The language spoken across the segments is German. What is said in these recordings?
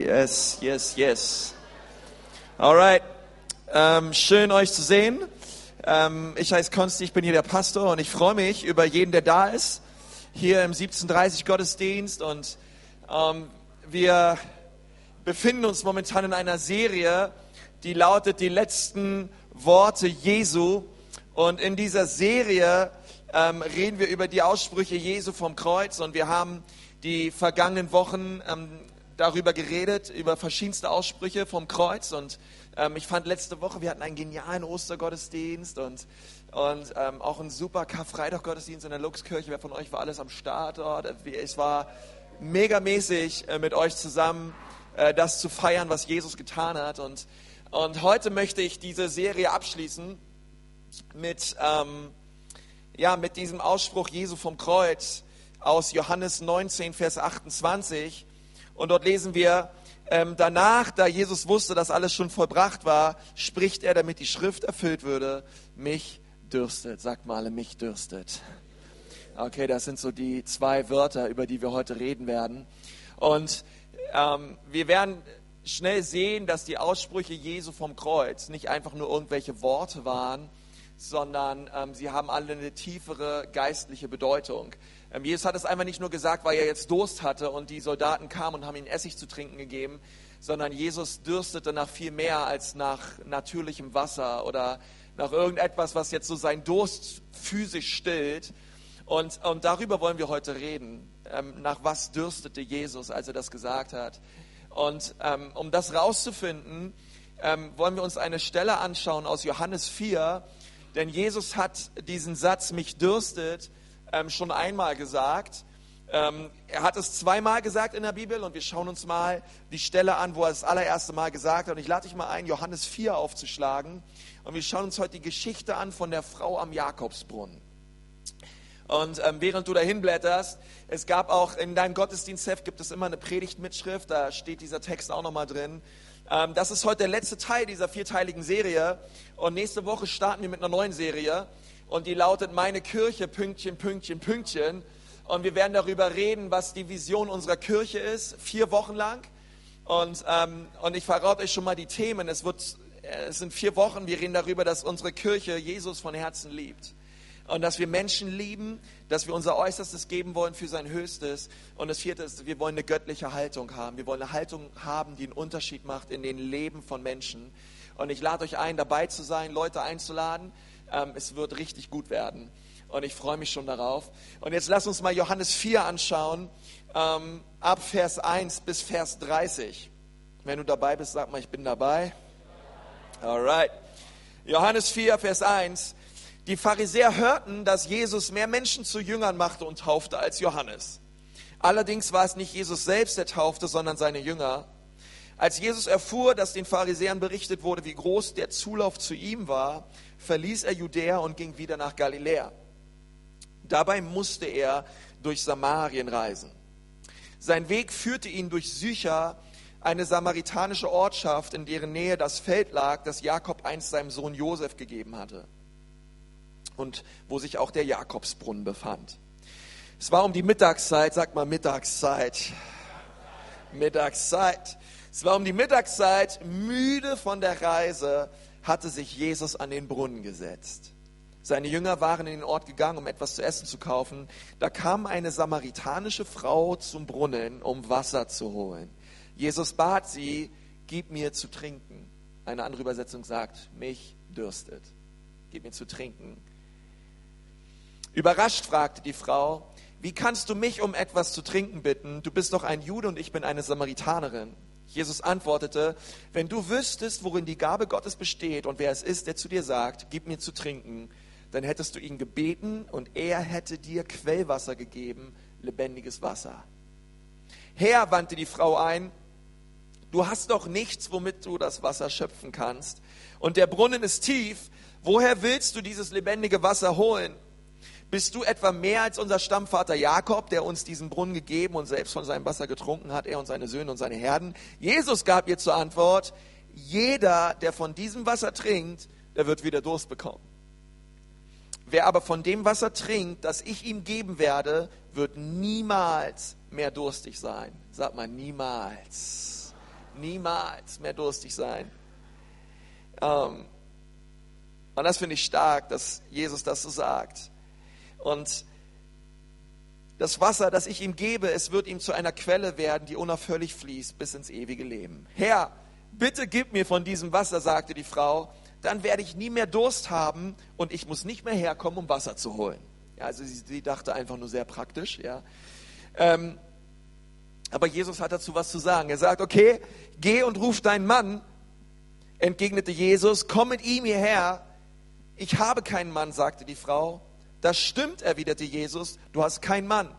Yes, yes, yes. Alright. Ähm, schön euch zu sehen. Ähm, ich heiße Konsti, ich bin hier der Pastor und ich freue mich über jeden, der da ist. Hier im 1730 Gottesdienst und ähm, wir befinden uns momentan in einer Serie, die lautet die letzten Worte Jesu. Und in dieser Serie ähm, reden wir über die Aussprüche Jesu vom Kreuz und wir haben die vergangenen Wochen ähm, darüber geredet, über verschiedenste Aussprüche vom Kreuz. Und ähm, ich fand letzte Woche, wir hatten einen genialen Ostergottesdienst und, und ähm, auch einen super Karfreitag-Gottesdienst in der Luxkirche. Wer von euch war alles am Start? Es war megamäßig äh, mit euch zusammen, äh, das zu feiern, was Jesus getan hat. Und, und heute möchte ich diese Serie abschließen mit, ähm, ja, mit diesem Ausspruch Jesu vom Kreuz aus Johannes 19, Vers 28. Und dort lesen wir, ähm, danach, da Jesus wusste, dass alles schon vollbracht war, spricht er, damit die Schrift erfüllt würde, mich dürstet. Sagt mal alle, mich dürstet. Okay, das sind so die zwei Wörter, über die wir heute reden werden. Und ähm, wir werden schnell sehen, dass die Aussprüche Jesu vom Kreuz nicht einfach nur irgendwelche Worte waren, sondern ähm, sie haben alle eine tiefere geistliche Bedeutung. Ähm, Jesus hat es einfach nicht nur gesagt, weil er jetzt Durst hatte und die Soldaten kamen und haben ihm Essig zu trinken gegeben, sondern Jesus dürstete nach viel mehr als nach natürlichem Wasser oder nach irgendetwas, was jetzt so seinen Durst physisch stillt. Und, und darüber wollen wir heute reden. Ähm, nach was dürstete Jesus, als er das gesagt hat? Und ähm, um das rauszufinden, ähm, wollen wir uns eine Stelle anschauen aus Johannes 4, denn Jesus hat diesen Satz, mich dürstet, ähm, schon einmal gesagt. Ähm, er hat es zweimal gesagt in der Bibel und wir schauen uns mal die Stelle an, wo er das allererste Mal gesagt hat. Und ich lade dich mal ein, Johannes 4 aufzuschlagen. Und wir schauen uns heute die Geschichte an von der Frau am Jakobsbrunnen. Und ähm, während du dahin blätterst, es gab auch in deinem Gottesdienstheft gibt es immer eine Predigtmitschrift, da steht dieser Text auch nochmal drin. Ähm, das ist heute der letzte Teil dieser vierteiligen Serie. Und nächste Woche starten wir mit einer neuen Serie und die lautet Meine Kirche, Pünktchen, Pünktchen, Pünktchen. Und wir werden darüber reden, was die Vision unserer Kirche ist, vier Wochen lang. Und, ähm, und ich verrate euch schon mal die Themen. Es, wird, es sind vier Wochen. Wir reden darüber, dass unsere Kirche Jesus von Herzen liebt. Und dass wir Menschen lieben, dass wir unser Äußerstes geben wollen für sein Höchstes. Und das vierte ist, wir wollen eine göttliche Haltung haben. Wir wollen eine Haltung haben, die einen Unterschied macht in den Leben von Menschen. Und ich lade euch ein, dabei zu sein, Leute einzuladen. Ähm, es wird richtig gut werden. Und ich freue mich schon darauf. Und jetzt lass uns mal Johannes 4 anschauen, ähm, ab Vers 1 bis Vers 30. Wenn du dabei bist, sag mal, ich bin dabei. Alright. Johannes 4, Vers 1. Die Pharisäer hörten, dass Jesus mehr Menschen zu Jüngern machte und taufte als Johannes. Allerdings war es nicht Jesus selbst, der taufte, sondern seine Jünger. Als Jesus erfuhr, dass den Pharisäern berichtet wurde, wie groß der Zulauf zu ihm war, verließ er Judäa und ging wieder nach Galiläa. Dabei musste er durch Samarien reisen. Sein Weg führte ihn durch Sychar, eine samaritanische Ortschaft, in deren Nähe das Feld lag, das Jakob einst seinem Sohn Josef gegeben hatte und wo sich auch der Jakobsbrunnen befand. Es war um die Mittagszeit, sagt mal Mittagszeit. Mittagszeit. Es war um die Mittagszeit, müde von der Reise, hatte sich Jesus an den Brunnen gesetzt. Seine Jünger waren in den Ort gegangen, um etwas zu essen zu kaufen. Da kam eine samaritanische Frau zum Brunnen, um Wasser zu holen. Jesus bat sie, gib mir zu trinken. Eine andere Übersetzung sagt, mich dürstet. Gib mir zu trinken. Überrascht fragte die Frau, wie kannst du mich um etwas zu trinken bitten? Du bist doch ein Jude und ich bin eine Samaritanerin. Jesus antwortete, wenn du wüsstest, worin die Gabe Gottes besteht und wer es ist, der zu dir sagt, gib mir zu trinken, dann hättest du ihn gebeten und er hätte dir Quellwasser gegeben, lebendiges Wasser. Herr, wandte die Frau ein, du hast doch nichts, womit du das Wasser schöpfen kannst. Und der Brunnen ist tief. Woher willst du dieses lebendige Wasser holen? Bist du etwa mehr als unser Stammvater Jakob, der uns diesen Brunnen gegeben und selbst von seinem Wasser getrunken hat, er und seine Söhne und seine Herden? Jesus gab ihr zur Antwort, jeder, der von diesem Wasser trinkt, der wird wieder Durst bekommen. Wer aber von dem Wasser trinkt, das ich ihm geben werde, wird niemals mehr durstig sein. Sag mal, niemals. niemals mehr durstig sein. Ähm, und das finde ich stark, dass Jesus das so sagt. Und das Wasser, das ich ihm gebe, es wird ihm zu einer Quelle werden, die unaufhörlich fließt bis ins ewige Leben. Herr, bitte gib mir von diesem Wasser, sagte die Frau, dann werde ich nie mehr Durst haben und ich muss nicht mehr herkommen, um Wasser zu holen. Ja, also sie, sie, dachte einfach nur sehr praktisch. Ja. Ähm, aber Jesus hat dazu was zu sagen. Er sagt, okay, geh und ruf deinen Mann, entgegnete Jesus, komm mit ihm hierher. Ich habe keinen Mann, sagte die Frau. Das stimmt, erwiderte Jesus, du hast keinen Mann.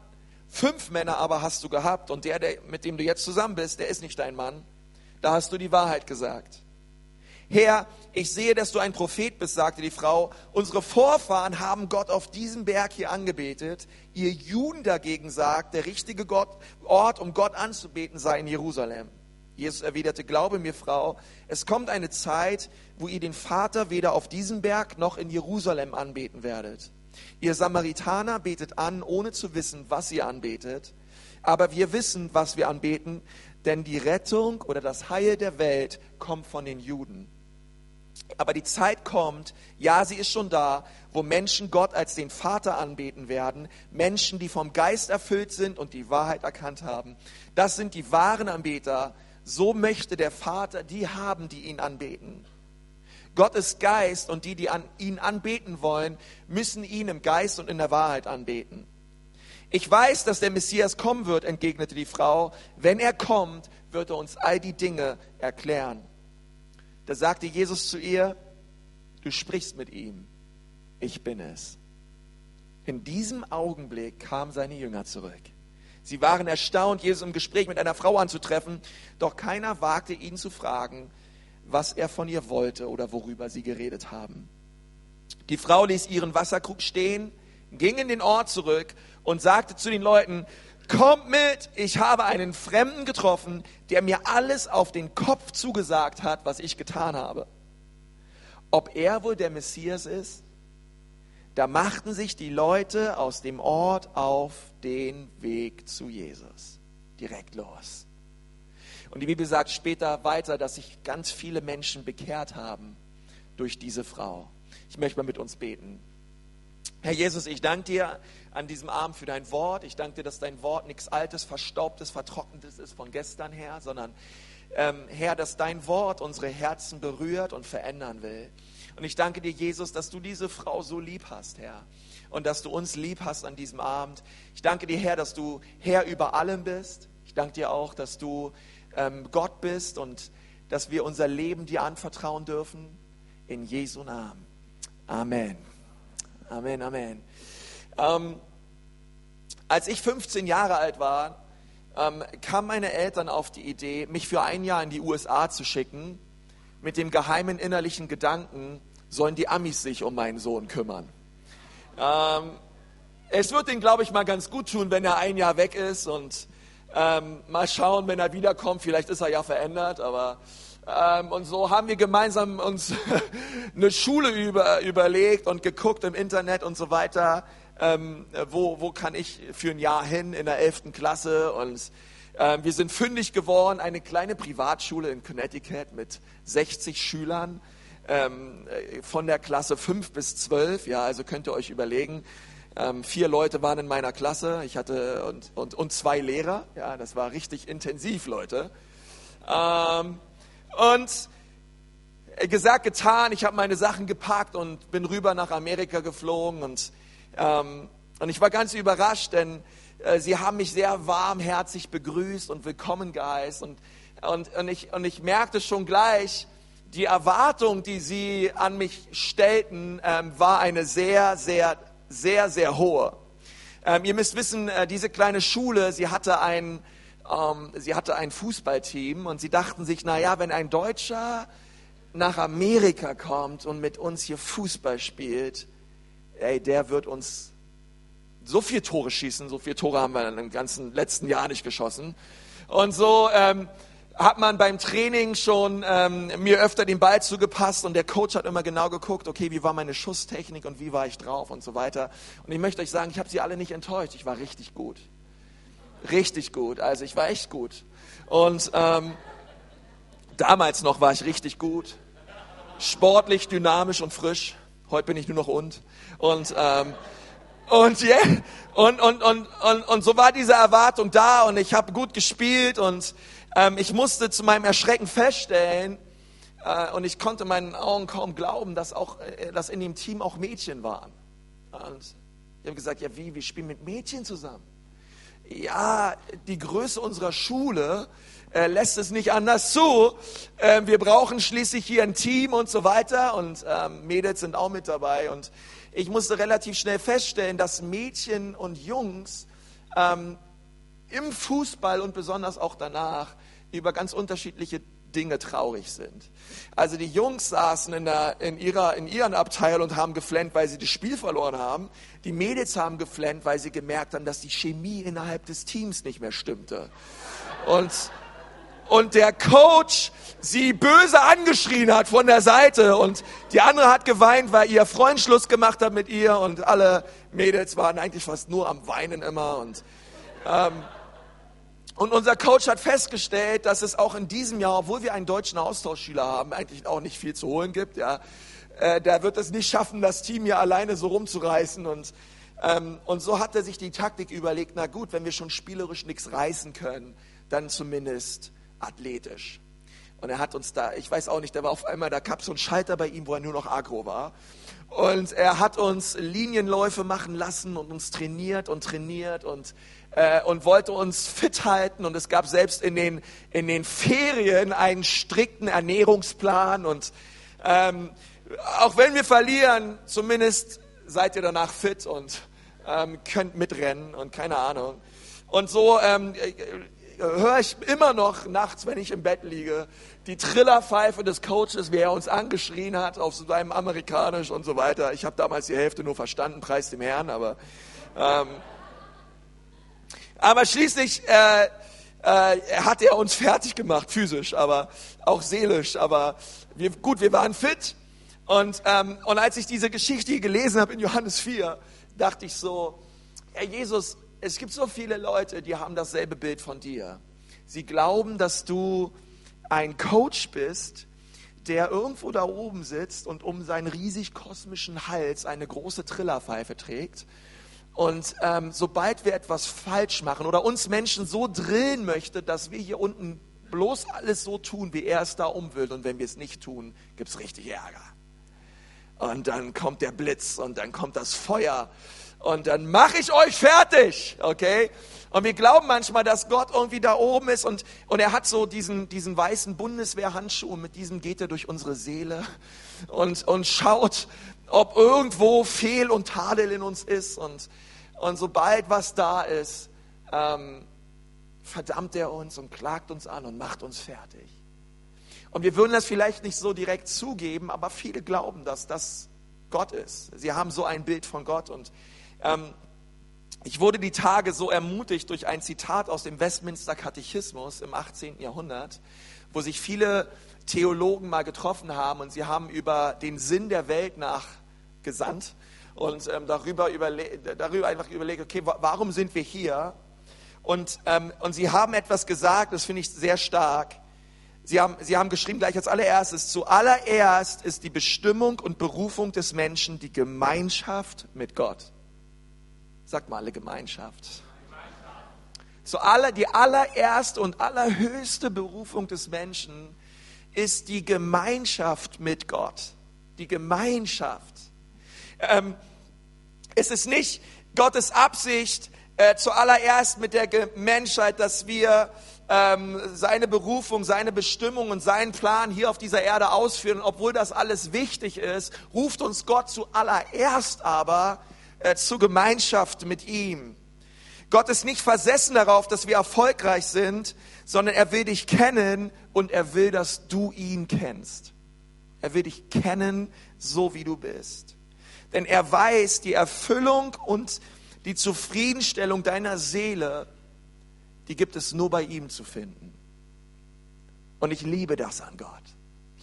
Fünf Männer aber hast du gehabt und der, der, mit dem du jetzt zusammen bist, der ist nicht dein Mann. Da hast du die Wahrheit gesagt. Herr, ich sehe, dass du ein Prophet bist, sagte die Frau. Unsere Vorfahren haben Gott auf diesem Berg hier angebetet. Ihr Juden dagegen sagt, der richtige Gott, Ort, um Gott anzubeten, sei in Jerusalem. Jesus erwiderte, glaube mir, Frau, es kommt eine Zeit, wo ihr den Vater weder auf diesem Berg noch in Jerusalem anbeten werdet. Ihr Samaritaner betet an, ohne zu wissen, was ihr anbetet. Aber wir wissen, was wir anbeten, denn die Rettung oder das Heil der Welt kommt von den Juden. Aber die Zeit kommt, ja, sie ist schon da, wo Menschen Gott als den Vater anbeten werden, Menschen, die vom Geist erfüllt sind und die Wahrheit erkannt haben. Das sind die wahren Anbeter. So möchte der Vater die haben, die ihn anbeten. Gott ist Geist und die, die an ihn anbeten wollen, müssen ihn im Geist und in der Wahrheit anbeten. Ich weiß, dass der Messias kommen wird, entgegnete die Frau. Wenn er kommt, wird er uns all die Dinge erklären. Da sagte Jesus zu ihr, du sprichst mit ihm, ich bin es. In diesem Augenblick kamen seine Jünger zurück. Sie waren erstaunt, Jesus im Gespräch mit einer Frau anzutreffen, doch keiner wagte ihn zu fragen, was er von ihr wollte oder worüber sie geredet haben. Die Frau ließ ihren Wasserkrug stehen, ging in den Ort zurück und sagte zu den Leuten, kommt mit, ich habe einen Fremden getroffen, der mir alles auf den Kopf zugesagt hat, was ich getan habe. Ob er wohl der Messias ist? Da machten sich die Leute aus dem Ort auf den Weg zu Jesus. Direkt los. Und die Bibel sagt später weiter, dass sich ganz viele Menschen bekehrt haben durch diese Frau. Ich möchte mal mit uns beten. Herr Jesus, ich danke dir an diesem Abend für dein Wort. Ich danke dir, dass dein Wort nichts Altes, Verstaubtes, Vertrocknetes ist von gestern her, sondern ähm, Herr, dass dein Wort unsere Herzen berührt und verändern will. Und ich danke dir, Jesus, dass du diese Frau so lieb hast, Herr. Und dass du uns lieb hast an diesem Abend. Ich danke dir, Herr, dass du Herr über allem bist. Ich danke dir auch, dass du ähm, Gott bist und dass wir unser Leben dir anvertrauen dürfen. In Jesu Namen. Amen. Amen, Amen. Ähm, als ich 15 Jahre alt war, ähm, kamen meine Eltern auf die Idee, mich für ein Jahr in die USA zu schicken, mit dem geheimen innerlichen Gedanken, sollen die Amis sich um meinen Sohn kümmern. Ähm, es wird ihn, glaube ich, mal ganz gut tun, wenn er ein Jahr weg ist und ähm, mal schauen, wenn er wiederkommt, vielleicht ist er ja verändert, aber ähm, und so haben wir gemeinsam uns eine Schule über, überlegt und geguckt im Internet und so weiter, ähm, wo, wo kann ich für ein Jahr hin? In der 11. Klasse. Und ähm, wir sind fündig geworden, eine kleine Privatschule in Connecticut mit 60 Schülern ähm, von der Klasse 5 bis 12, ja, also könnt ihr euch überlegen, ähm, vier Leute waren in meiner Klasse, ich hatte und, und, und zwei Lehrer. Ja, das war richtig intensiv, Leute. Ähm, und gesagt, getan, ich habe meine Sachen gepackt und bin rüber nach Amerika geflogen und, ähm, und ich war ganz überrascht, denn äh, sie haben mich sehr warmherzig begrüßt und willkommen geheißt und, und, und, ich, und ich merkte schon gleich, die Erwartung, die sie an mich stellten, ähm, war eine sehr, sehr sehr, sehr hohe. Ähm, ihr müsst wissen, äh, diese kleine Schule, sie hatte ein, ähm, sie hatte ein Fußballteam und sie dachten sich, na ja, wenn ein Deutscher nach Amerika kommt und mit uns hier Fußball spielt, ey, der wird uns so viele Tore schießen, so viele Tore haben wir in den ganzen letzten Jahr nicht geschossen. Und so ähm, hat man beim Training schon ähm, mir öfter den Ball zugepasst und der Coach hat immer genau geguckt, okay, wie war meine Schusstechnik und wie war ich drauf und so weiter. Und ich möchte euch sagen, ich habe sie alle nicht enttäuscht. Ich war richtig gut. Richtig gut. Also ich war echt gut. Und, ähm, Damals noch war ich richtig gut. Sportlich, dynamisch und frisch. Heute bin ich nur noch und. Und, ähm, und, yeah, und, und, und, und, und so war diese Erwartung da und ich habe gut gespielt und ähm, ich musste zu meinem Erschrecken feststellen, äh, und ich konnte meinen Augen kaum glauben, dass, auch, äh, dass in dem Team auch Mädchen waren. Und ich habe gesagt, ja wie, wir spielen mit Mädchen zusammen. Ja, die Größe unserer Schule äh, lässt es nicht anders zu. Äh, wir brauchen schließlich hier ein Team und so weiter und ähm, Mädels sind auch mit dabei. Und ich musste relativ schnell feststellen, dass Mädchen und Jungs ähm, im Fußball und besonders auch danach über ganz unterschiedliche Dinge traurig sind. Also die Jungs saßen in, der, in, ihrer, in ihren Abteil und haben geflennt, weil sie das Spiel verloren haben. Die Mädels haben geflennt, weil sie gemerkt haben, dass die Chemie innerhalb des Teams nicht mehr stimmte. Und, und der Coach sie böse angeschrien hat von der Seite und die andere hat geweint, weil ihr Freund Schluss gemacht hat mit ihr und alle Mädels waren eigentlich fast nur am Weinen immer und ähm, und unser Coach hat festgestellt, dass es auch in diesem Jahr, obwohl wir einen deutschen Austauschschüler haben, eigentlich auch nicht viel zu holen gibt. Ja, äh, der wird es nicht schaffen, das Team hier alleine so rumzureißen. Und, ähm, und so hat er sich die Taktik überlegt, na gut, wenn wir schon spielerisch nichts reißen können, dann zumindest athletisch. Und er hat uns da, ich weiß auch nicht, da war auf einmal, da gab so ein Schalter bei ihm, wo er nur noch agro war. Und er hat uns Linienläufe machen lassen und uns trainiert und trainiert und äh, und wollte uns fit halten. Und es gab selbst in den, in den Ferien einen strikten Ernährungsplan. Und ähm, auch wenn wir verlieren, zumindest seid ihr danach fit und ähm, könnt mitrennen und keine Ahnung. Und so ähm, äh, höre ich immer noch nachts, wenn ich im Bett liege, die Trillerpfeife des Coaches, wie er uns angeschrien hat auf seinem Amerikanisch und so weiter. Ich habe damals die Hälfte nur verstanden, preis dem Herrn, aber ähm, aber schließlich äh, äh, hat er uns fertig gemacht, physisch, aber auch seelisch. Aber wir, gut, wir waren fit. Und, ähm, und als ich diese Geschichte gelesen habe in Johannes 4, dachte ich so, Herr Jesus, es gibt so viele Leute, die haben dasselbe Bild von dir. Sie glauben, dass du ein Coach bist, der irgendwo da oben sitzt und um seinen riesig kosmischen Hals eine große Trillerpfeife trägt und ähm, sobald wir etwas falsch machen oder uns Menschen so drillen möchte, dass wir hier unten bloß alles so tun, wie er es da um will, und wenn wir es nicht tun, gibt es richtig Ärger. Und dann kommt der Blitz und dann kommt das Feuer und dann mache ich euch fertig, okay? Und wir glauben manchmal, dass Gott irgendwie da oben ist und, und er hat so diesen, diesen weißen Bundeswehrhandschuh und mit diesem geht er durch unsere Seele und, und schaut, ob irgendwo Fehl und Tadel in uns ist. Und, und sobald was da ist, ähm, verdammt er uns und klagt uns an und macht uns fertig. Und wir würden das vielleicht nicht so direkt zugeben, aber viele glauben, dass das Gott ist. Sie haben so ein Bild von Gott. Und ähm, ich wurde die Tage so ermutigt durch ein Zitat aus dem Westminster Katechismus im 18. Jahrhundert, wo sich viele Theologen mal getroffen haben und sie haben über den Sinn der Welt nach gesandt und ähm, darüber, darüber einfach überlegt, okay, warum sind wir hier? Und, ähm, und sie haben etwas gesagt, das finde ich sehr stark. Sie haben, sie haben geschrieben gleich als allererstes, zuallererst ist die Bestimmung und Berufung des Menschen die Gemeinschaft mit Gott. Sagt mal alle Gemeinschaft. Zu aller, die allererste und allerhöchste Berufung des Menschen ist die Gemeinschaft mit Gott. Die Gemeinschaft. Ähm, es ist nicht Gottes Absicht äh, zuallererst mit der Menschheit, dass wir ähm, seine Berufung, seine Bestimmung und seinen Plan hier auf dieser Erde ausführen. obwohl das alles wichtig ist, ruft uns Gott zuallererst aber äh, zur Gemeinschaft mit ihm. Gott ist nicht versessen darauf, dass wir erfolgreich sind, sondern er will dich kennen und er will, dass du ihn kennst. Er will dich kennen, so wie du bist. Denn er weiß, die Erfüllung und die Zufriedenstellung deiner Seele, die gibt es nur bei ihm zu finden. Und ich liebe das an Gott.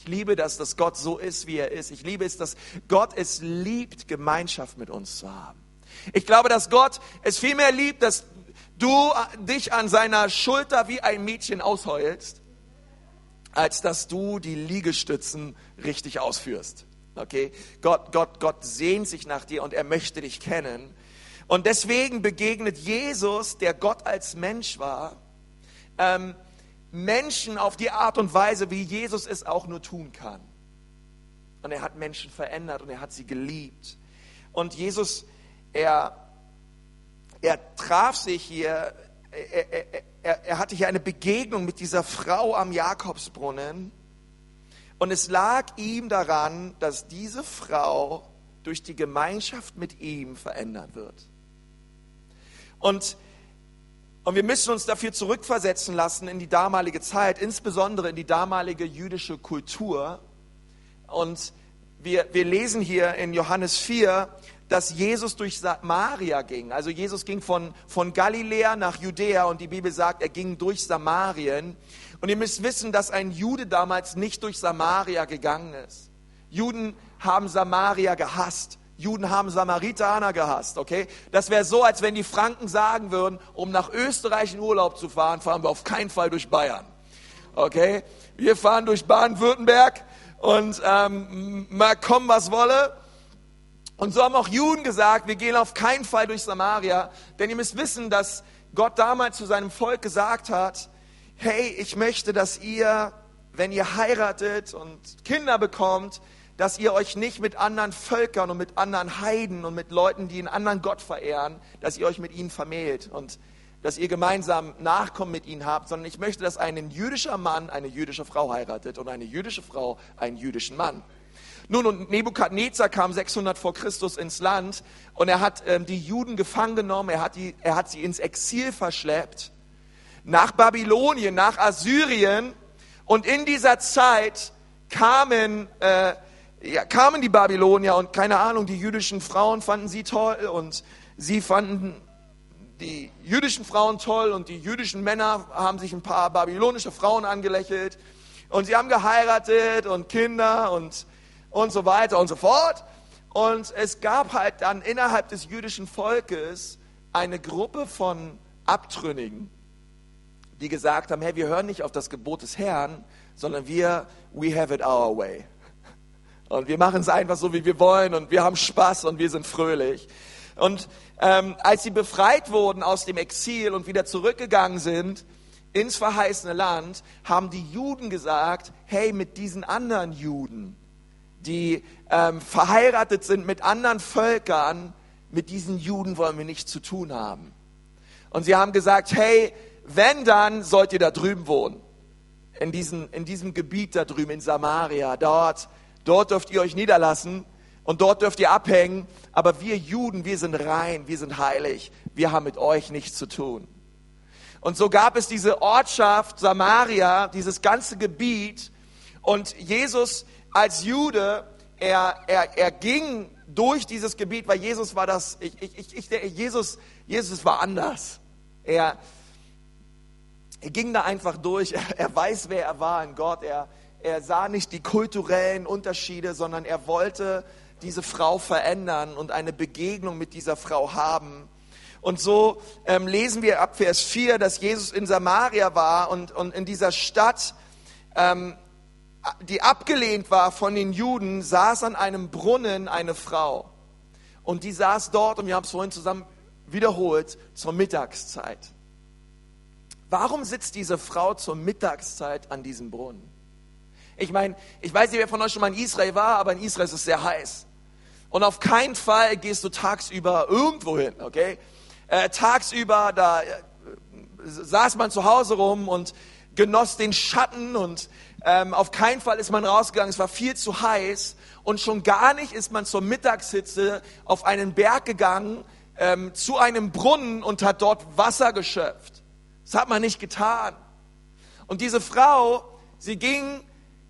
Ich liebe das, dass Gott so ist, wie er ist. Ich liebe es, dass Gott es liebt, Gemeinschaft mit uns zu haben. Ich glaube, dass Gott es vielmehr liebt, dass du dich an seiner Schulter wie ein Mädchen ausheulst, als dass du die Liegestützen richtig ausführst. Okay? Gott, Gott, Gott sehnt sich nach dir und er möchte dich kennen. Und deswegen begegnet Jesus, der Gott als Mensch war, ähm, Menschen auf die Art und Weise, wie Jesus es auch nur tun kann. Und er hat Menschen verändert und er hat sie geliebt. Und Jesus, er, er traf sich hier, er, er, er, hatte hier eine Begegnung mit dieser Frau am Jakobsbrunnen. Und es lag ihm daran, dass diese Frau durch die Gemeinschaft mit ihm verändert wird. Und, und wir müssen uns dafür zurückversetzen lassen in die damalige Zeit, insbesondere in die damalige jüdische Kultur. Und wir, wir lesen hier in Johannes 4, dass Jesus durch Samaria ging. Also Jesus ging von, von Galiläa nach Judäa und die Bibel sagt, er ging durch Samarien. Und ihr müsst wissen, dass ein Jude damals nicht durch Samaria gegangen ist. Juden haben Samaria gehasst. Juden haben Samaritaner gehasst, okay? Das wäre so, als wenn die Franken sagen würden, um nach Österreich in Urlaub zu fahren, fahren wir auf keinen Fall durch Bayern, okay? Wir fahren durch Baden-Württemberg und ähm, mal kommen, was wolle. Und so haben auch Juden gesagt, wir gehen auf keinen Fall durch Samaria, denn ihr müsst wissen, dass Gott damals zu seinem Volk gesagt hat, hey, ich möchte, dass ihr, wenn ihr heiratet und Kinder bekommt, dass ihr euch nicht mit anderen Völkern und mit anderen Heiden und mit Leuten, die einen anderen Gott verehren, dass ihr euch mit ihnen vermählt und dass ihr gemeinsam Nachkommen mit ihnen habt, sondern ich möchte, dass ein jüdischer Mann eine jüdische Frau heiratet und eine jüdische Frau einen jüdischen Mann. Nun, und Nebukadnezar kam 600 vor Christus ins Land und er hat ähm, die Juden gefangen genommen, er hat, die, er hat sie ins Exil verschleppt, nach Babylonien, nach Assyrien und in dieser Zeit kamen äh, ja, kamen die Babylonier und keine Ahnung, die jüdischen Frauen fanden sie toll und sie fanden die jüdischen Frauen toll und die jüdischen Männer haben sich ein paar babylonische Frauen angelächelt und sie haben geheiratet und Kinder und, und so weiter und so fort. Und es gab halt dann innerhalb des jüdischen Volkes eine Gruppe von Abtrünnigen, die gesagt haben, hey, wir hören nicht auf das Gebot des Herrn, sondern wir, we have it our way. Und wir machen es einfach so, wie wir wollen und wir haben Spaß und wir sind fröhlich. Und ähm, als sie befreit wurden aus dem Exil und wieder zurückgegangen sind ins verheißene Land, haben die Juden gesagt, hey, mit diesen anderen Juden, die ähm, verheiratet sind mit anderen Völkern, mit diesen Juden wollen wir nichts zu tun haben. Und sie haben gesagt, hey, wenn dann, sollt ihr da drüben wohnen. In, diesen, in diesem Gebiet da drüben, in Samaria, dort Dort dürft ihr euch niederlassen und dort dürft ihr abhängen. Aber wir Juden, wir sind rein, wir sind heilig. Wir haben mit euch nichts zu tun. Und so gab es diese Ortschaft Samaria, dieses ganze Gebiet. Und Jesus als Jude, er, er, er ging durch dieses Gebiet, weil Jesus war das, ich, ich, ich, Jesus, Jesus war anders. Er, er ging da einfach durch. Er, er weiß, wer er war in Gott. Er, er sah nicht die kulturellen Unterschiede, sondern er wollte diese Frau verändern und eine Begegnung mit dieser Frau haben. Und so ähm, lesen wir ab Vers 4, dass Jesus in Samaria war und, und in dieser Stadt, ähm, die abgelehnt war von den Juden, saß an einem Brunnen eine Frau. Und die saß dort, und wir haben es vorhin zusammen wiederholt, zur Mittagszeit. Warum sitzt diese Frau zur Mittagszeit an diesem Brunnen? Ich meine, ich weiß nicht, wer von euch schon mal in Israel war, aber in Israel ist es sehr heiß. Und auf keinen Fall gehst du tagsüber irgendwo hin, okay? Äh, tagsüber, da äh, saß man zu Hause rum und genoss den Schatten und ähm, auf keinen Fall ist man rausgegangen, es war viel zu heiß und schon gar nicht ist man zur Mittagshitze auf einen Berg gegangen, ähm, zu einem Brunnen und hat dort Wasser geschöpft. Das hat man nicht getan. Und diese Frau, sie ging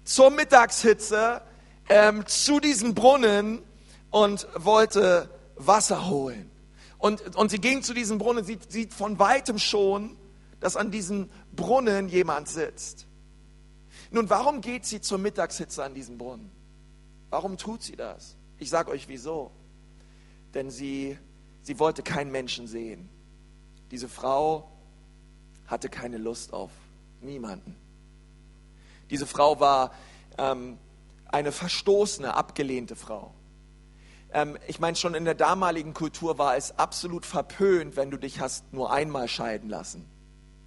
zur Mittagshitze ähm, zu diesem Brunnen und wollte Wasser holen. Und, und sie ging zu diesem Brunnen, sie sieht von weitem schon, dass an diesem Brunnen jemand sitzt. Nun, warum geht sie zur Mittagshitze an diesem Brunnen? Warum tut sie das? Ich sage euch wieso. Denn sie, sie wollte keinen Menschen sehen. Diese Frau hatte keine Lust auf niemanden. Diese Frau war ähm, eine verstoßene, abgelehnte Frau. Ähm, ich meine, schon in der damaligen Kultur war es absolut verpönt, wenn du dich hast nur einmal scheiden lassen.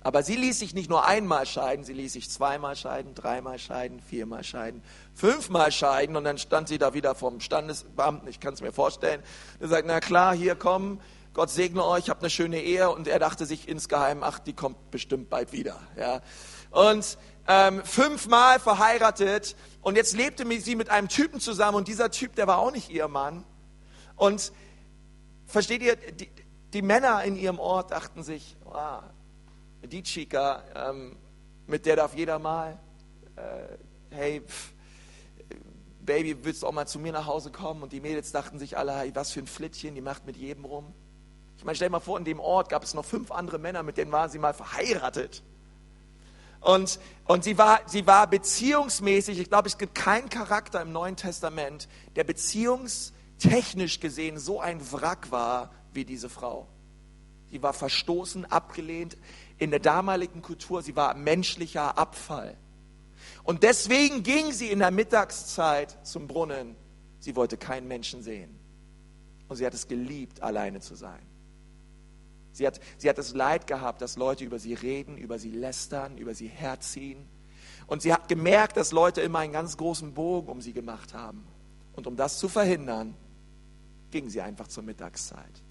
Aber sie ließ sich nicht nur einmal scheiden, sie ließ sich zweimal scheiden, dreimal scheiden, viermal scheiden, fünfmal scheiden und dann stand sie da wieder vom Standesbeamten, ich kann es mir vorstellen. Der sagt, na klar, hier komm, Gott segne euch, habt eine schöne Ehe und er dachte sich insgeheim, ach, die kommt bestimmt bald wieder. Ja. Und ähm, fünfmal verheiratet und jetzt lebte sie mit einem Typen zusammen und dieser Typ, der war auch nicht ihr Mann. Und versteht ihr, die, die Männer in ihrem Ort dachten sich, wow, die Chica, ähm, mit der darf jeder mal, äh, hey, pff, Baby, willst du auch mal zu mir nach Hause kommen? Und die Mädels dachten sich alle, hey, was für ein Flittchen, die macht mit jedem rum. Ich meine, stell dir mal vor, in dem Ort gab es noch fünf andere Männer, mit denen waren sie mal verheiratet. Und, und sie, war, sie war beziehungsmäßig, ich glaube, es gibt keinen Charakter im Neuen Testament, der beziehungstechnisch gesehen so ein Wrack war wie diese Frau. Sie war verstoßen, abgelehnt, in der damaligen Kultur, sie war menschlicher Abfall. Und deswegen ging sie in der Mittagszeit zum Brunnen. Sie wollte keinen Menschen sehen. Und sie hat es geliebt, alleine zu sein. Sie hat, sie hat es leid gehabt, dass Leute über sie reden, über sie lästern, über sie herziehen. Und sie hat gemerkt, dass Leute immer einen ganz großen Bogen um sie gemacht haben. Und um das zu verhindern, ging sie einfach zur Mittagszeit.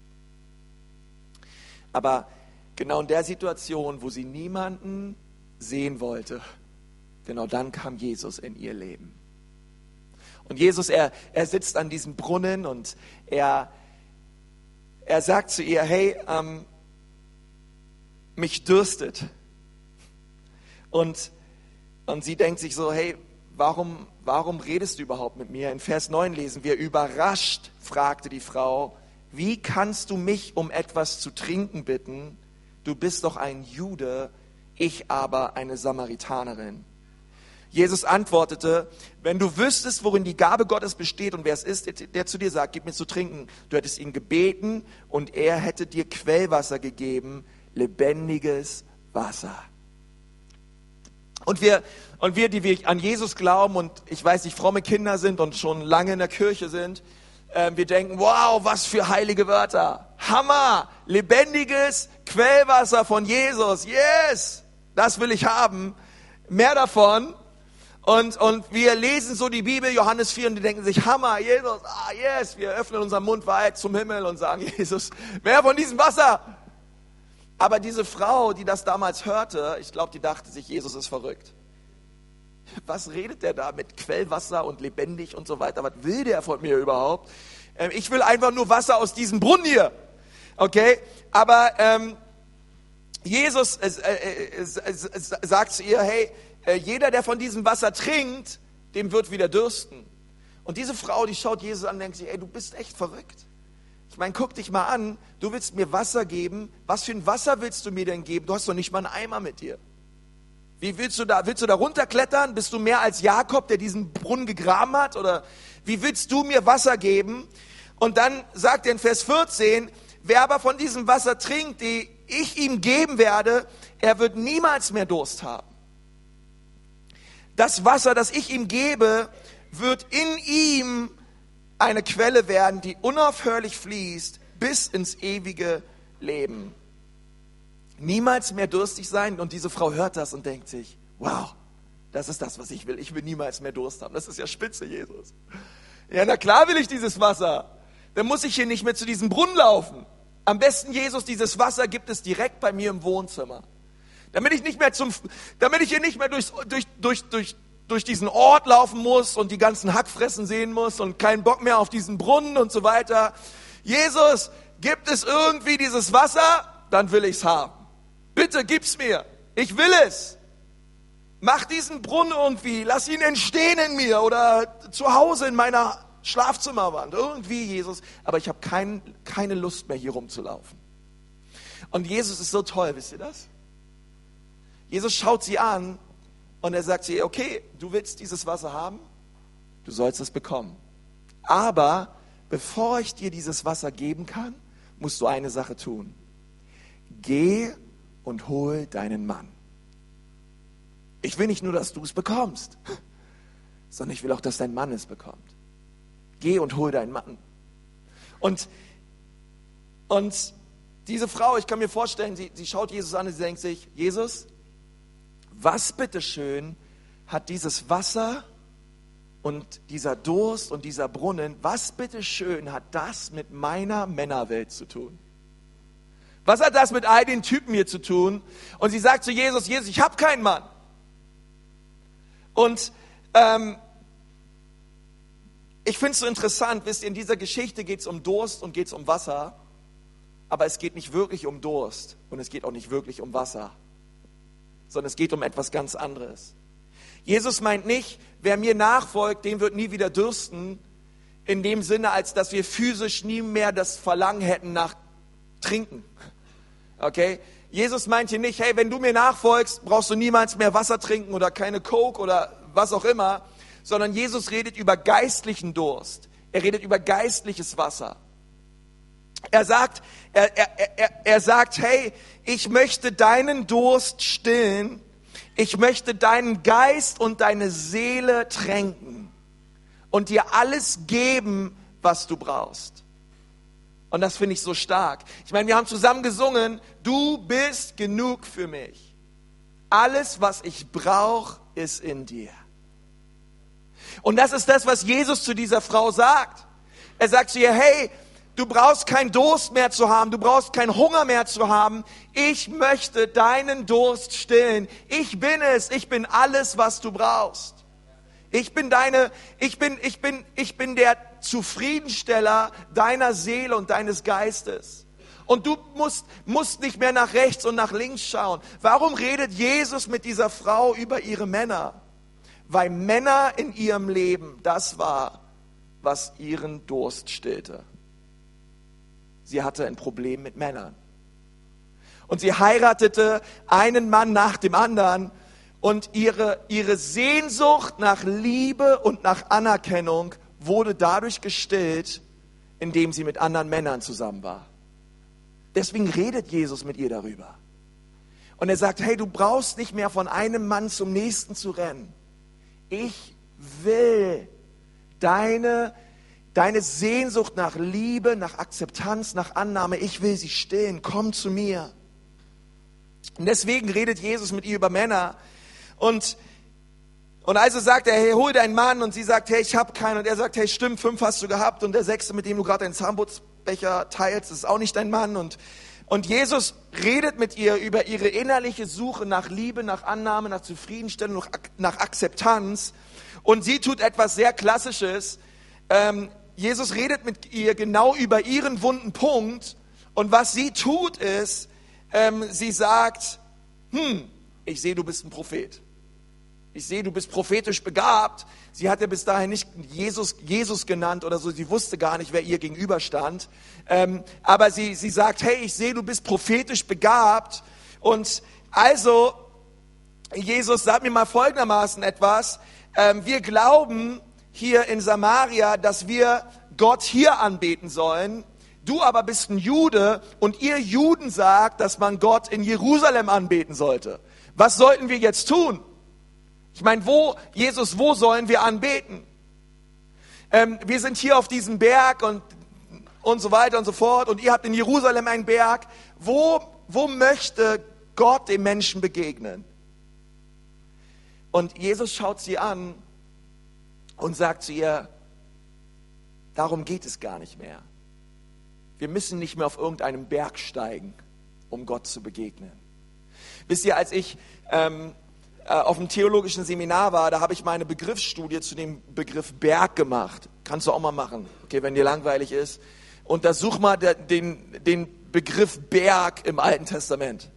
Aber genau in der Situation, wo sie niemanden sehen wollte, genau dann kam Jesus in ihr Leben. Und Jesus, er, er sitzt an diesem Brunnen und er, er sagt zu ihr, hey, ähm, mich dürstet. Und, und sie denkt sich so, hey, warum, warum redest du überhaupt mit mir? In Vers 9 lesen wir, überrascht fragte die Frau, wie kannst du mich um etwas zu trinken bitten? du bist doch ein Jude, ich aber eine Samaritanerin. Jesus antwortete, wenn du wüsstest, worin die Gabe Gottes besteht und wer es ist, der zu dir sagt, gib mir zu trinken, du hättest ihn gebeten und er hätte dir Quellwasser gegeben, lebendiges Wasser. Und wir, und wir, die wir an Jesus glauben und ich weiß nicht, fromme Kinder sind und schon lange in der Kirche sind, äh, wir denken, wow, was für heilige Wörter. Hammer, lebendiges Quellwasser von Jesus. Yes, das will ich haben. Mehr davon. Und, und wir lesen so die Bibel, Johannes 4, und die denken sich, Hammer, Jesus, ah, yes, wir öffnen unseren Mund weit zum Himmel und sagen, Jesus, mehr von diesem Wasser. Aber diese Frau, die das damals hörte, ich glaube, die dachte sich, Jesus ist verrückt. Was redet der da mit Quellwasser und lebendig und so weiter? Was will der von mir überhaupt? Ähm, ich will einfach nur Wasser aus diesem Brunnen hier. Okay? Aber ähm, Jesus äh, äh, äh, sagt zu ihr, hey, äh, jeder, der von diesem Wasser trinkt, dem wird wieder dürsten. Und diese Frau, die schaut Jesus an und denkt sich, ey, du bist echt verrückt. Ich meine, guck dich mal an, du willst mir Wasser geben. Was für ein Wasser willst du mir denn geben? Du hast doch nicht mal einen Eimer mit dir. Wie willst du da, willst du da runterklettern? Bist du mehr als Jakob, der diesen Brunnen gegraben hat? Oder wie willst du mir Wasser geben? Und dann sagt er in Vers 14, wer aber von diesem Wasser trinkt, die ich ihm geben werde, er wird niemals mehr Durst haben. Das Wasser, das ich ihm gebe, wird in ihm eine Quelle werden, die unaufhörlich fließt bis ins ewige Leben niemals mehr durstig sein. Und diese Frau hört das und denkt sich, wow, das ist das, was ich will. Ich will niemals mehr Durst haben. Das ist ja spitze, Jesus. Ja, na klar will ich dieses Wasser. Dann muss ich hier nicht mehr zu diesem Brunnen laufen. Am besten, Jesus, dieses Wasser gibt es direkt bei mir im Wohnzimmer. Damit ich nicht mehr zum, damit ich hier nicht mehr durchs, durch, durch, durch, durch diesen Ort laufen muss und die ganzen Hackfressen sehen muss und keinen Bock mehr auf diesen Brunnen und so weiter. Jesus, gibt es irgendwie dieses Wasser? Dann will ich's haben. Bitte gib's mir. Ich will es. Mach diesen Brunnen irgendwie. Lass ihn entstehen in mir oder zu Hause in meiner Schlafzimmerwand. Irgendwie, Jesus. Aber ich habe kein, keine Lust mehr, hier rumzulaufen. Und Jesus ist so toll, wisst ihr das? Jesus schaut sie an und er sagt ihr, okay, du willst dieses Wasser haben? Du sollst es bekommen. Aber bevor ich dir dieses Wasser geben kann, musst du eine Sache tun. Geh und hol deinen Mann. Ich will nicht nur, dass du es bekommst, sondern ich will auch, dass dein Mann es bekommt. Geh und hol deinen Mann. Und, und diese Frau, ich kann mir vorstellen, sie, sie schaut Jesus an und sie denkt sich, Jesus, was bitteschön hat dieses Wasser und dieser Durst und dieser Brunnen, was bitteschön hat das mit meiner Männerwelt zu tun? Was hat das mit all den Typen hier zu tun? Und sie sagt zu Jesus, Jesus, ich habe keinen Mann. Und ähm, ich finde es so interessant, wisst ihr, in dieser Geschichte geht es um Durst und geht es um Wasser, aber es geht nicht wirklich um Durst und es geht auch nicht wirklich um Wasser, sondern es geht um etwas ganz anderes. Jesus meint nicht, wer mir nachfolgt, dem wird nie wieder dürsten, in dem Sinne, als dass wir physisch nie mehr das Verlangen hätten nach Trinken. Okay? Jesus meint hier nicht, hey, wenn du mir nachfolgst, brauchst du niemals mehr Wasser trinken oder keine Coke oder was auch immer, sondern Jesus redet über geistlichen Durst. Er redet über geistliches Wasser. Er sagt, er, er, er, er sagt, hey, ich möchte deinen Durst stillen, ich möchte deinen Geist und deine Seele tränken und dir alles geben, was du brauchst. Und das finde ich so stark. Ich meine, wir haben zusammen gesungen, du bist genug für mich. Alles, was ich brauche, ist in dir. Und das ist das, was Jesus zu dieser Frau sagt. Er sagt zu ihr, hey, du brauchst keinen Durst mehr zu haben, du brauchst keinen Hunger mehr zu haben. Ich möchte deinen Durst stillen. Ich bin es, ich bin alles, was du brauchst. Ich bin deine, ich bin, ich bin, ich bin der Zufriedensteller deiner Seele und deines Geistes. Und du musst, musst nicht mehr nach rechts und nach links schauen. Warum redet Jesus mit dieser Frau über ihre Männer? Weil Männer in ihrem Leben das war, was ihren Durst stillte. Sie hatte ein Problem mit Männern. Und sie heiratete einen Mann nach dem anderen und ihre, ihre Sehnsucht nach Liebe und nach Anerkennung wurde dadurch gestillt, indem sie mit anderen Männern zusammen war. Deswegen redet Jesus mit ihr darüber. Und er sagt, hey, du brauchst nicht mehr von einem Mann zum nächsten zu rennen. Ich will deine, deine Sehnsucht nach Liebe, nach Akzeptanz, nach Annahme, ich will sie stillen. Komm zu mir. Und deswegen redet Jesus mit ihr über Männer. Und und also sagt er, hey, hol deinen Mann. Und sie sagt, hey, ich habe keinen. Und er sagt, hey, stimmt, fünf hast du gehabt. Und der sechste, mit dem du gerade einen Zahnputzbecher teilst, ist auch nicht dein Mann. Und, und Jesus redet mit ihr über ihre innerliche Suche nach Liebe, nach Annahme, nach Zufriedenstellung, nach Akzeptanz. Und sie tut etwas sehr Klassisches. Ähm, Jesus redet mit ihr genau über ihren wunden Punkt. Und was sie tut ist, ähm, sie sagt, hm, ich sehe, du bist ein Prophet ich sehe, du bist prophetisch begabt. Sie hat ja bis dahin nicht Jesus, Jesus genannt oder so. Sie wusste gar nicht, wer ihr gegenüberstand. Ähm, aber sie, sie sagt, hey, ich sehe, du bist prophetisch begabt. Und also, Jesus, sag mir mal folgendermaßen etwas. Ähm, wir glauben hier in Samaria, dass wir Gott hier anbeten sollen. Du aber bist ein Jude und ihr Juden sagt, dass man Gott in Jerusalem anbeten sollte. Was sollten wir jetzt tun? Ich meine, wo, Jesus, wo sollen wir anbeten? Ähm, wir sind hier auf diesem Berg und, und so weiter und so fort und ihr habt in Jerusalem einen Berg. Wo, wo möchte Gott dem Menschen begegnen? Und Jesus schaut sie an und sagt zu ihr, darum geht es gar nicht mehr. Wir müssen nicht mehr auf irgendeinem Berg steigen, um Gott zu begegnen. Wisst ihr, als ich ähm, äh, auf dem theologischen Seminar war, da habe ich meine Begriffsstudie zu dem Begriff Berg gemacht. Kannst du auch mal machen, okay, wenn dir langweilig ist. Untersuch mal den, den Begriff Berg im Alten Testament.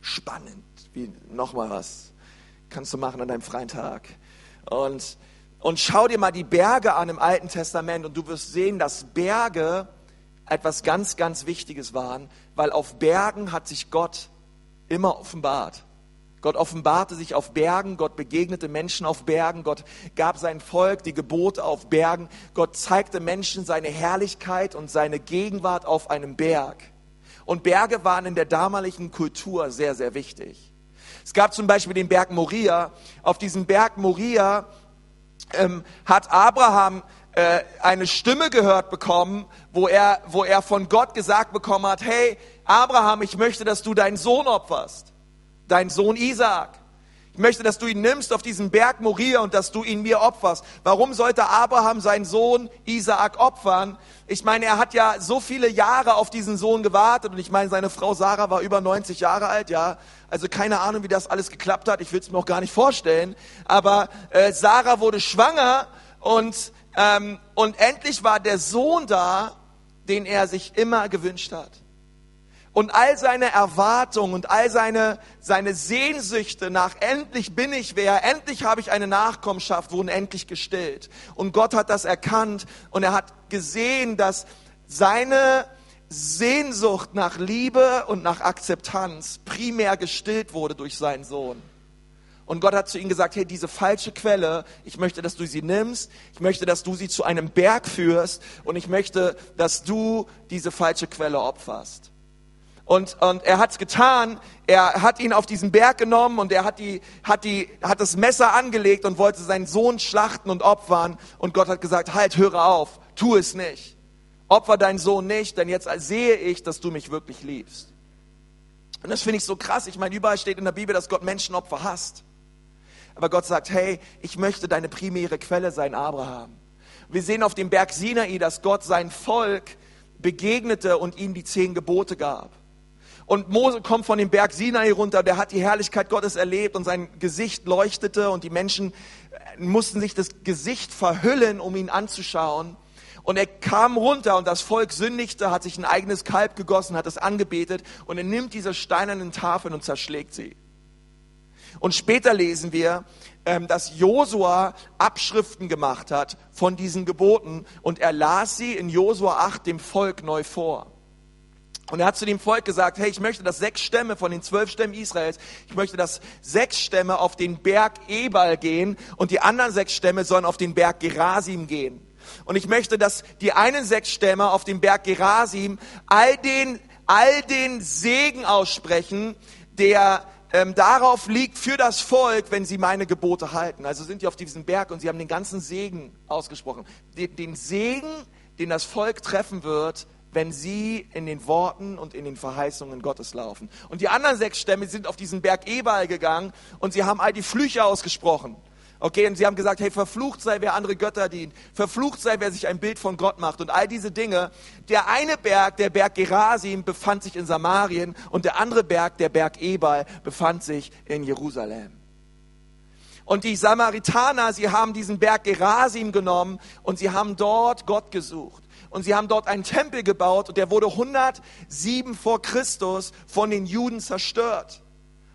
Spannend, wie nochmal was. Kannst du machen an deinem freien Tag. Und, und schau dir mal die Berge an im Alten Testament und du wirst sehen, dass Berge etwas ganz, ganz Wichtiges waren, weil auf Bergen hat sich Gott immer offenbart. Gott offenbarte sich auf Bergen, Gott begegnete Menschen auf Bergen, Gott gab sein Volk die Gebote auf Bergen, Gott zeigte Menschen seine Herrlichkeit und seine Gegenwart auf einem Berg. Und Berge waren in der damaligen Kultur sehr, sehr wichtig. Es gab zum Beispiel den Berg Moria. Auf diesem Berg Moria ähm, hat Abraham äh, eine Stimme gehört bekommen, wo er, wo er von Gott gesagt bekommen hat, hey Abraham, ich möchte, dass du deinen Sohn opferst, deinen Sohn Isaac. Ich möchte, dass du ihn nimmst auf diesen Berg Moria und dass du ihn mir opferst. Warum sollte Abraham seinen Sohn Isaak opfern? Ich meine, er hat ja so viele Jahre auf diesen Sohn gewartet und ich meine, seine Frau Sarah war über 90 Jahre alt, ja. Also keine Ahnung, wie das alles geklappt hat. Ich will es mir auch gar nicht vorstellen. Aber äh, Sarah wurde schwanger und ähm, und endlich war der Sohn da, den er sich immer gewünscht hat. Und all seine Erwartungen und all seine, seine Sehnsüchte nach endlich bin ich wer, endlich habe ich eine Nachkommenschaft, wurden endlich gestillt. Und Gott hat das erkannt und er hat gesehen, dass seine Sehnsucht nach Liebe und nach Akzeptanz primär gestillt wurde durch seinen Sohn. Und Gott hat zu ihnen gesagt, hey, diese falsche Quelle, ich möchte, dass du sie nimmst, ich möchte, dass du sie zu einem Berg führst und ich möchte, dass du diese falsche Quelle opferst. Und, und er hat's getan. Er hat ihn auf diesen Berg genommen und er hat, die, hat, die, hat das Messer angelegt und wollte seinen Sohn schlachten und opfern. Und Gott hat gesagt, halt, höre auf, tu es nicht. Opfer deinen Sohn nicht, denn jetzt sehe ich, dass du mich wirklich liebst. Und das finde ich so krass. Ich meine, überall steht in der Bibel, dass Gott Menschenopfer hasst. Aber Gott sagt, hey, ich möchte deine primäre Quelle sein, Abraham. Wir sehen auf dem Berg Sinai, dass Gott sein Volk begegnete und ihm die zehn Gebote gab. Und Mose kommt von dem Berg Sinai runter, der hat die Herrlichkeit Gottes erlebt und sein Gesicht leuchtete und die Menschen äh, mussten sich das Gesicht verhüllen, um ihn anzuschauen. Und er kam runter und das Volk sündigte, hat sich ein eigenes Kalb gegossen, hat es angebetet und er nimmt diese steinernen Tafeln und zerschlägt sie. Und später lesen wir, ähm, dass Josua Abschriften gemacht hat von diesen Geboten und er las sie in Josua 8 dem Volk neu vor. Und er hat zu dem Volk gesagt, hey, ich möchte, dass sechs Stämme von den zwölf Stämmen Israels, ich möchte, dass sechs Stämme auf den Berg Ebal gehen und die anderen sechs Stämme sollen auf den Berg Gerasim gehen. Und ich möchte, dass die einen sechs Stämme auf dem Berg Gerasim all den, all den Segen aussprechen, der ähm, darauf liegt für das Volk, wenn sie meine Gebote halten. Also sind die auf diesem Berg und sie haben den ganzen Segen ausgesprochen. Den, den Segen, den das Volk treffen wird, wenn sie in den Worten und in den Verheißungen Gottes laufen. Und die anderen sechs Stämme sind auf diesen Berg Ebal gegangen und sie haben all die Flüche ausgesprochen. Okay, und sie haben gesagt, hey, verflucht sei, wer andere Götter dient. Verflucht sei, wer sich ein Bild von Gott macht. Und all diese Dinge. Der eine Berg, der Berg Gerasim, befand sich in Samarien und der andere Berg, der Berg Ebal, befand sich in Jerusalem. Und die Samaritaner, sie haben diesen Berg Gerasim genommen und sie haben dort Gott gesucht und sie haben dort einen Tempel gebaut und der wurde 107 vor Christus von den Juden zerstört.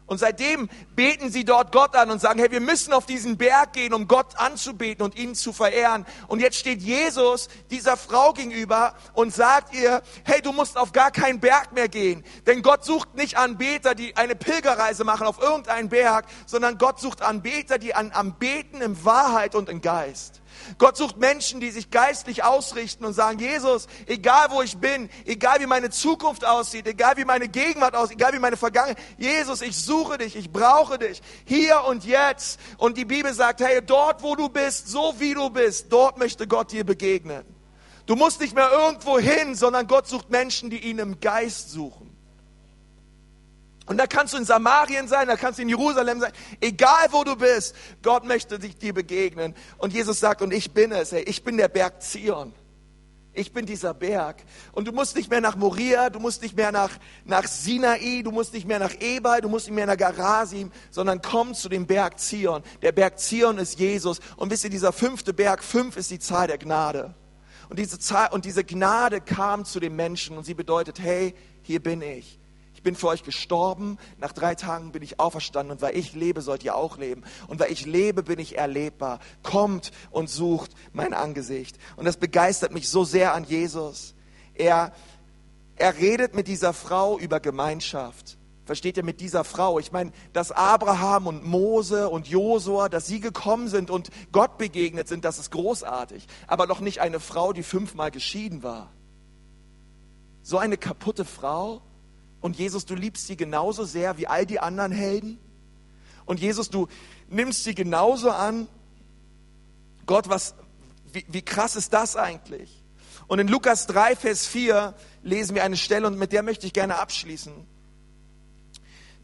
Und seitdem beten sie dort Gott an und sagen, hey, wir müssen auf diesen Berg gehen, um Gott anzubeten und ihn zu verehren. Und jetzt steht Jesus dieser Frau gegenüber und sagt ihr, hey, du musst auf gar keinen Berg mehr gehen. Denn Gott sucht nicht Anbeter, die eine Pilgerreise machen auf irgendeinen Berg, sondern Gott sucht Anbeter, die an, am Beten in Wahrheit und in Geist. Gott sucht Menschen, die sich geistlich ausrichten und sagen, Jesus, egal wo ich bin, egal wie meine Zukunft aussieht, egal wie meine Gegenwart aussieht, egal wie meine Vergangenheit, Jesus, ich suche dich, ich brauche dich, hier und jetzt. Und die Bibel sagt, hey, dort wo du bist, so wie du bist, dort möchte Gott dir begegnen. Du musst nicht mehr irgendwo hin, sondern Gott sucht Menschen, die ihn im Geist suchen. Und da kannst du in Samarien sein, da kannst du in Jerusalem sein, egal wo du bist, Gott möchte dich dir begegnen. Und Jesus sagt, und ich bin es, ey, ich bin der Berg Zion. Ich bin dieser Berg. Und du musst nicht mehr nach Moria, du musst nicht mehr nach, nach Sinai, du musst nicht mehr nach Ebal, du musst nicht mehr nach Garasim, sondern komm zu dem Berg Zion. Der Berg Zion ist Jesus. Und wisst ihr, dieser fünfte Berg, fünf ist die Zahl der Gnade. Und diese, Zahl, und diese Gnade kam zu den Menschen und sie bedeutet, hey, hier bin ich. Ich bin für euch gestorben, nach drei Tagen bin ich auferstanden und weil ich lebe, sollt ihr auch leben. Und weil ich lebe, bin ich erlebbar. Kommt und sucht mein Angesicht. Und das begeistert mich so sehr an Jesus. Er, er redet mit dieser Frau über Gemeinschaft. Versteht ihr mit dieser Frau? Ich meine, dass Abraham und Mose und Josua, dass sie gekommen sind und Gott begegnet sind, das ist großartig. Aber doch nicht eine Frau, die fünfmal geschieden war. So eine kaputte Frau, und Jesus, du liebst sie genauso sehr wie all die anderen Helden? Und Jesus, du nimmst sie genauso an. Gott, was, wie, wie krass ist das eigentlich? Und in Lukas 3, Vers 4 lesen wir eine Stelle und mit der möchte ich gerne abschließen.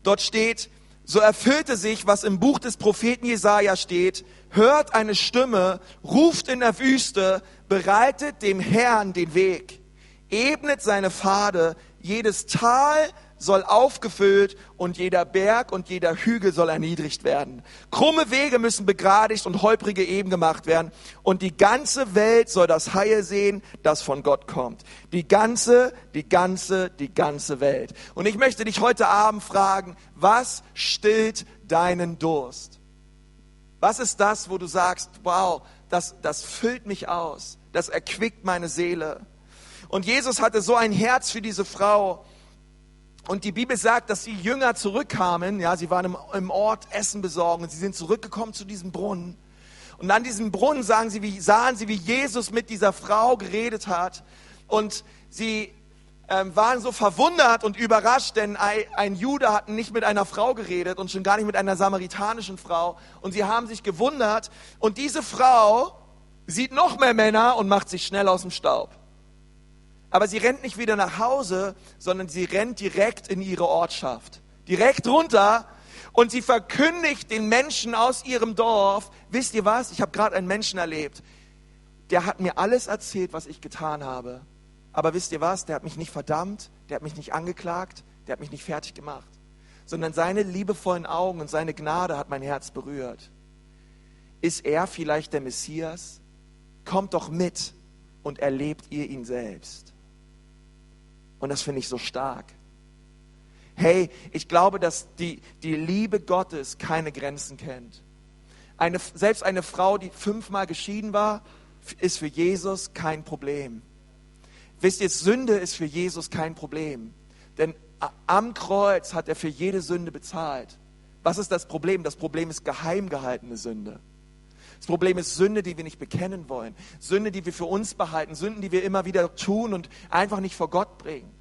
Dort steht, so erfüllte sich, was im Buch des Propheten Jesaja steht, hört eine Stimme, ruft in der Wüste, bereitet dem Herrn den Weg, ebnet seine Pfade, jedes Tal soll aufgefüllt und jeder Berg und jeder Hügel soll erniedrigt werden. Krumme Wege müssen begradigt und holprige eben gemacht werden. Und die ganze Welt soll das Heil sehen, das von Gott kommt. Die ganze, die ganze, die ganze Welt. Und ich möchte dich heute Abend fragen, was stillt deinen Durst? Was ist das, wo du sagst, wow, das, das füllt mich aus, das erquickt meine Seele? Und Jesus hatte so ein Herz für diese Frau, und die Bibel sagt, dass die Jünger zurückkamen, ja, sie waren im, im Ort Essen besorgen und sie sind zurückgekommen zu diesem Brunnen. Und an diesem Brunnen sagen sie, wie, sahen sie, wie Jesus mit dieser Frau geredet hat. Und sie ähm, waren so verwundert und überrascht, denn ein, ein Jude hat nicht mit einer Frau geredet und schon gar nicht mit einer samaritanischen Frau. Und sie haben sich gewundert. Und diese Frau sieht noch mehr Männer und macht sich schnell aus dem Staub. Aber sie rennt nicht wieder nach Hause, sondern sie rennt direkt in ihre Ortschaft. Direkt runter und sie verkündigt den Menschen aus ihrem Dorf, wisst ihr was, ich habe gerade einen Menschen erlebt, der hat mir alles erzählt, was ich getan habe. Aber wisst ihr was, der hat mich nicht verdammt, der hat mich nicht angeklagt, der hat mich nicht fertig gemacht, sondern seine liebevollen Augen und seine Gnade hat mein Herz berührt. Ist er vielleicht der Messias? Kommt doch mit und erlebt ihr ihn selbst. Und das finde ich so stark. Hey, ich glaube, dass die, die Liebe Gottes keine Grenzen kennt. Eine, selbst eine Frau, die fünfmal geschieden war, ist für Jesus kein Problem. Wisst ihr, Sünde ist für Jesus kein Problem. Denn am Kreuz hat er für jede Sünde bezahlt. Was ist das Problem? Das Problem ist geheim gehaltene Sünde. Das Problem ist Sünde, die wir nicht bekennen wollen. Sünde, die wir für uns behalten. Sünden, die wir immer wieder tun und einfach nicht vor Gott bringen.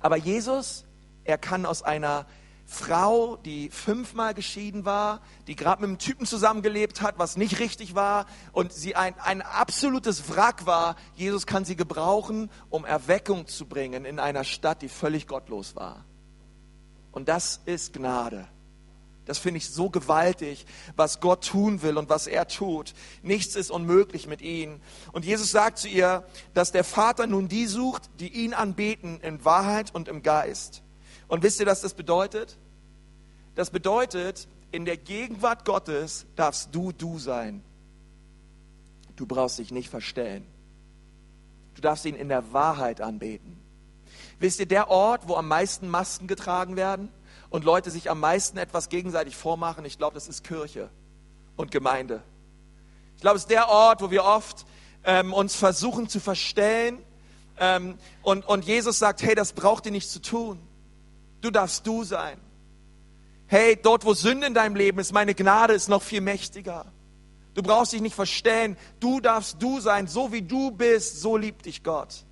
Aber Jesus, er kann aus einer Frau, die fünfmal geschieden war, die gerade mit einem Typen zusammengelebt hat, was nicht richtig war und sie ein, ein absolutes Wrack war, Jesus kann sie gebrauchen, um Erweckung zu bringen in einer Stadt, die völlig gottlos war. Und das ist Gnade. Das finde ich so gewaltig, was Gott tun will und was er tut. Nichts ist unmöglich mit ihm. Und Jesus sagt zu ihr, dass der Vater nun die sucht, die ihn anbeten in Wahrheit und im Geist. Und wisst ihr, was das bedeutet? Das bedeutet, in der Gegenwart Gottes darfst du du sein. Du brauchst dich nicht verstellen. Du darfst ihn in der Wahrheit anbeten. Wisst ihr, der Ort, wo am meisten Masken getragen werden, und Leute sich am meisten etwas gegenseitig vormachen, ich glaube, das ist Kirche und Gemeinde. Ich glaube, es ist der Ort, wo wir oft ähm, uns versuchen zu verstellen ähm, und, und Jesus sagt, hey, das braucht ihr nicht zu tun. Du darfst du sein. Hey, dort, wo Sünde in deinem Leben ist, meine Gnade ist noch viel mächtiger. Du brauchst dich nicht verstellen. Du darfst du sein. So wie du bist, so liebt dich Gott.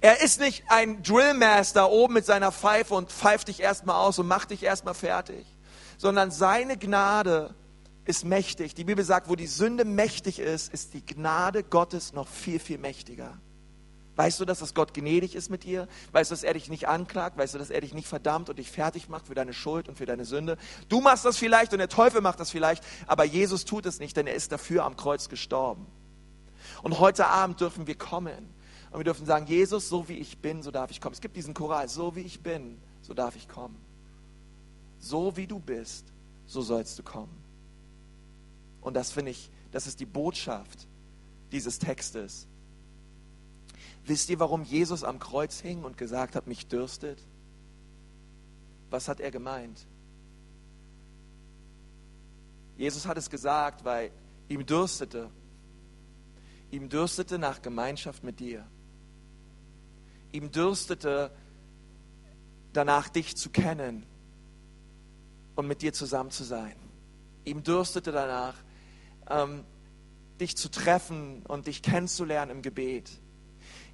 Er ist nicht ein Drillmaster oben mit seiner Pfeife und pfeift dich erstmal aus und macht dich erstmal fertig, sondern seine Gnade ist mächtig. Die Bibel sagt, wo die Sünde mächtig ist, ist die Gnade Gottes noch viel, viel mächtiger. Weißt du, dass das Gott gnädig ist mit dir? Weißt du, dass er dich nicht anklagt? Weißt du, dass er dich nicht verdammt und dich fertig macht für deine Schuld und für deine Sünde? Du machst das vielleicht und der Teufel macht das vielleicht, aber Jesus tut es nicht, denn er ist dafür am Kreuz gestorben. Und heute Abend dürfen wir kommen und wir dürfen sagen, Jesus, so wie ich bin, so darf ich kommen. Es gibt diesen Choral, so wie ich bin, so darf ich kommen. So wie du bist, so sollst du kommen. Und das finde ich, das ist die Botschaft dieses Textes. Wisst ihr, warum Jesus am Kreuz hing und gesagt hat, mich dürstet? Was hat er gemeint? Jesus hat es gesagt, weil ihm dürstete. Ihm dürstete nach Gemeinschaft mit dir ihm dürstete danach, dich zu kennen und mit dir zusammen zu sein. Ihm dürstete danach, ähm, dich zu treffen und dich kennenzulernen im Gebet.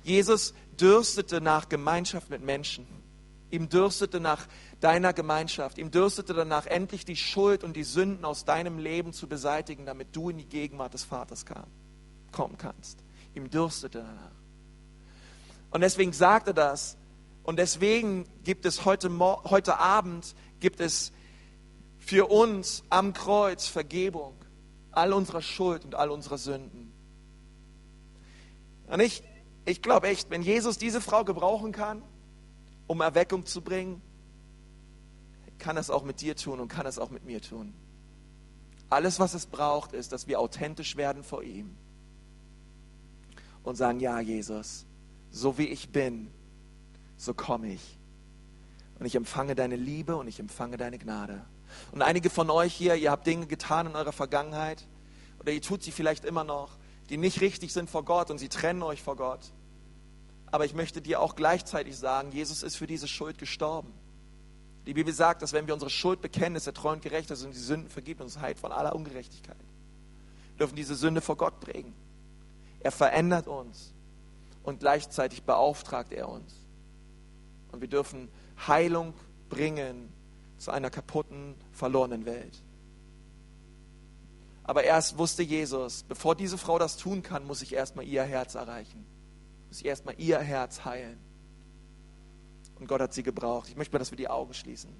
Jesus dürstete nach Gemeinschaft mit Menschen. Ihm dürstete nach deiner Gemeinschaft. Ihm dürstete danach, endlich die Schuld und die Sünden aus deinem Leben zu beseitigen, damit du in die Gegenwart des Vaters kam, kommen kannst. Ihm dürstete danach. Und deswegen sagt er das. Und deswegen gibt es heute, heute Abend, gibt es für uns am Kreuz Vergebung all unserer Schuld und all unserer Sünden. Und ich, ich glaube echt, wenn Jesus diese Frau gebrauchen kann, um Erweckung zu bringen, kann es auch mit dir tun und kann es auch mit mir tun. Alles, was es braucht, ist, dass wir authentisch werden vor ihm und sagen, ja, Jesus, so wie ich bin, so komme ich. Und ich empfange deine Liebe und ich empfange deine Gnade. Und einige von euch hier, ihr habt Dinge getan in eurer Vergangenheit oder ihr tut sie vielleicht immer noch, die nicht richtig sind vor Gott und sie trennen euch vor Gott. Aber ich möchte dir auch gleichzeitig sagen, Jesus ist für diese Schuld gestorben. Die Bibel sagt, dass wenn wir unsere Schuld bekennen, ist er treu und gerecht ist und die Sünden vergibt uns heilt von aller Ungerechtigkeit. Wir dürfen diese Sünde vor Gott prägen. Er verändert uns und gleichzeitig beauftragt er uns. Und wir dürfen Heilung bringen zu einer kaputten, verlorenen Welt. Aber erst wusste Jesus, bevor diese Frau das tun kann, muss ich erstmal ihr Herz erreichen. Muss ich erstmal ihr Herz heilen. Und Gott hat sie gebraucht. Ich möchte mal, dass wir die Augen schließen.